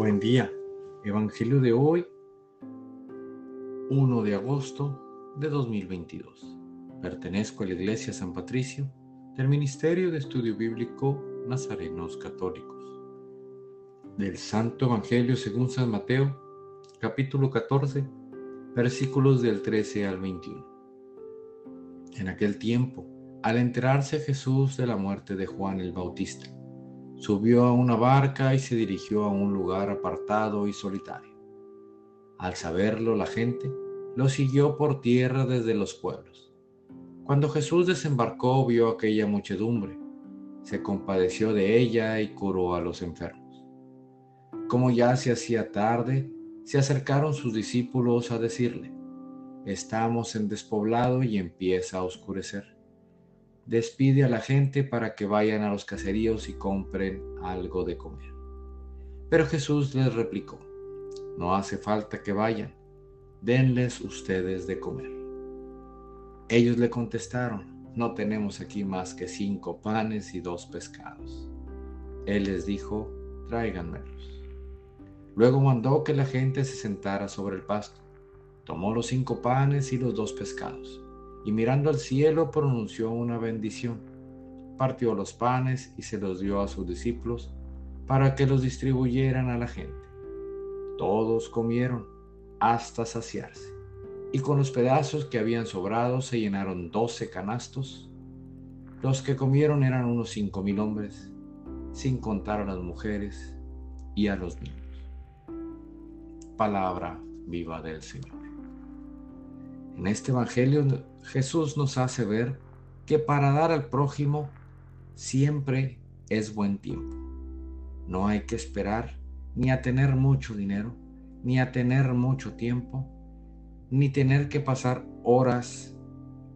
Buen día. Evangelio de hoy, 1 de agosto de 2022. Pertenezco a la Iglesia San Patricio del Ministerio de Estudio Bíblico Nazarenos Católicos. Del Santo Evangelio según San Mateo, capítulo 14, versículos del 13 al 21. En aquel tiempo, al enterarse Jesús de la muerte de Juan el Bautista, Subió a una barca y se dirigió a un lugar apartado y solitario. Al saberlo la gente lo siguió por tierra desde los pueblos. Cuando Jesús desembarcó vio aquella muchedumbre, se compadeció de ella y curó a los enfermos. Como ya se hacía tarde, se acercaron sus discípulos a decirle, estamos en despoblado y empieza a oscurecer despide a la gente para que vayan a los caseríos y compren algo de comer. Pero Jesús les replicó, no hace falta que vayan, denles ustedes de comer. Ellos le contestaron, no tenemos aquí más que cinco panes y dos pescados. Él les dijo, tráiganmelos. Luego mandó que la gente se sentara sobre el pasto. Tomó los cinco panes y los dos pescados y mirando al cielo pronunció una bendición. Partió los panes y se los dio a sus discípulos para que los distribuyeran a la gente. Todos comieron hasta saciarse, y con los pedazos que habían sobrado se llenaron doce canastos. Los que comieron eran unos cinco mil hombres, sin contar a las mujeres y a los niños. Palabra viva del Señor. En este Evangelio Jesús nos hace ver que para dar al prójimo siempre es buen tiempo. No hay que esperar ni a tener mucho dinero, ni a tener mucho tiempo, ni tener que pasar horas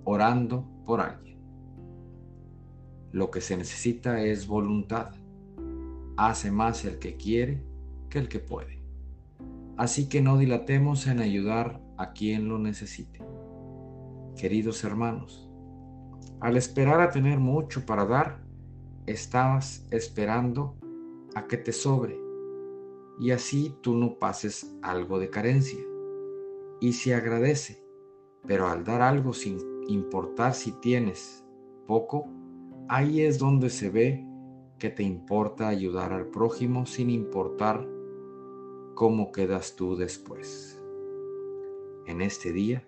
orando por alguien. Lo que se necesita es voluntad. Hace más el que quiere que el que puede. Así que no dilatemos en ayudar a quien lo necesite. Queridos hermanos, al esperar a tener mucho para dar, estabas esperando a que te sobre y así tú no pases algo de carencia. Y se agradece, pero al dar algo sin importar si tienes poco, ahí es donde se ve que te importa ayudar al prójimo sin importar cómo quedas tú después. En este día,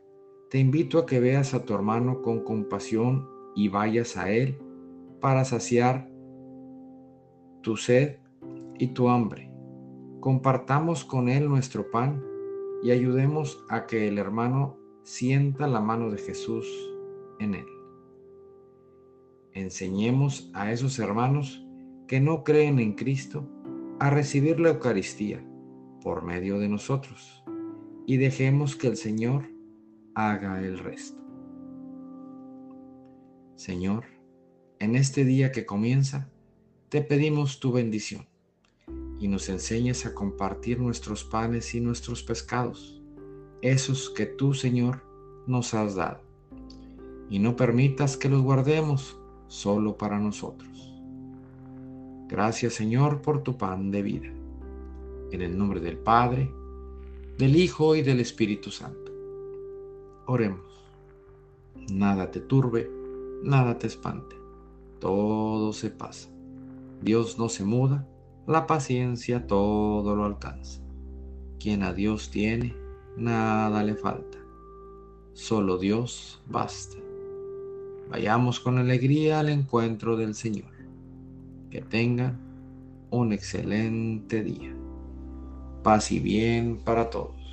te invito a que veas a tu hermano con compasión y vayas a él para saciar tu sed y tu hambre. Compartamos con él nuestro pan y ayudemos a que el hermano sienta la mano de Jesús en él. Enseñemos a esos hermanos que no creen en Cristo a recibir la Eucaristía por medio de nosotros y dejemos que el Señor haga el resto. Señor, en este día que comienza, te pedimos tu bendición y nos enseñes a compartir nuestros panes y nuestros pescados, esos que tú, Señor, nos has dado, y no permitas que los guardemos solo para nosotros. Gracias, Señor, por tu pan de vida. En el nombre del Padre, del Hijo y del Espíritu Santo. Oremos. Nada te turbe, nada te espante. Todo se pasa. Dios no se muda, la paciencia todo lo alcanza. Quien a Dios tiene, nada le falta. Solo Dios basta. Vayamos con alegría al encuentro del Señor. Que tengan un excelente día. Paz y bien para todos.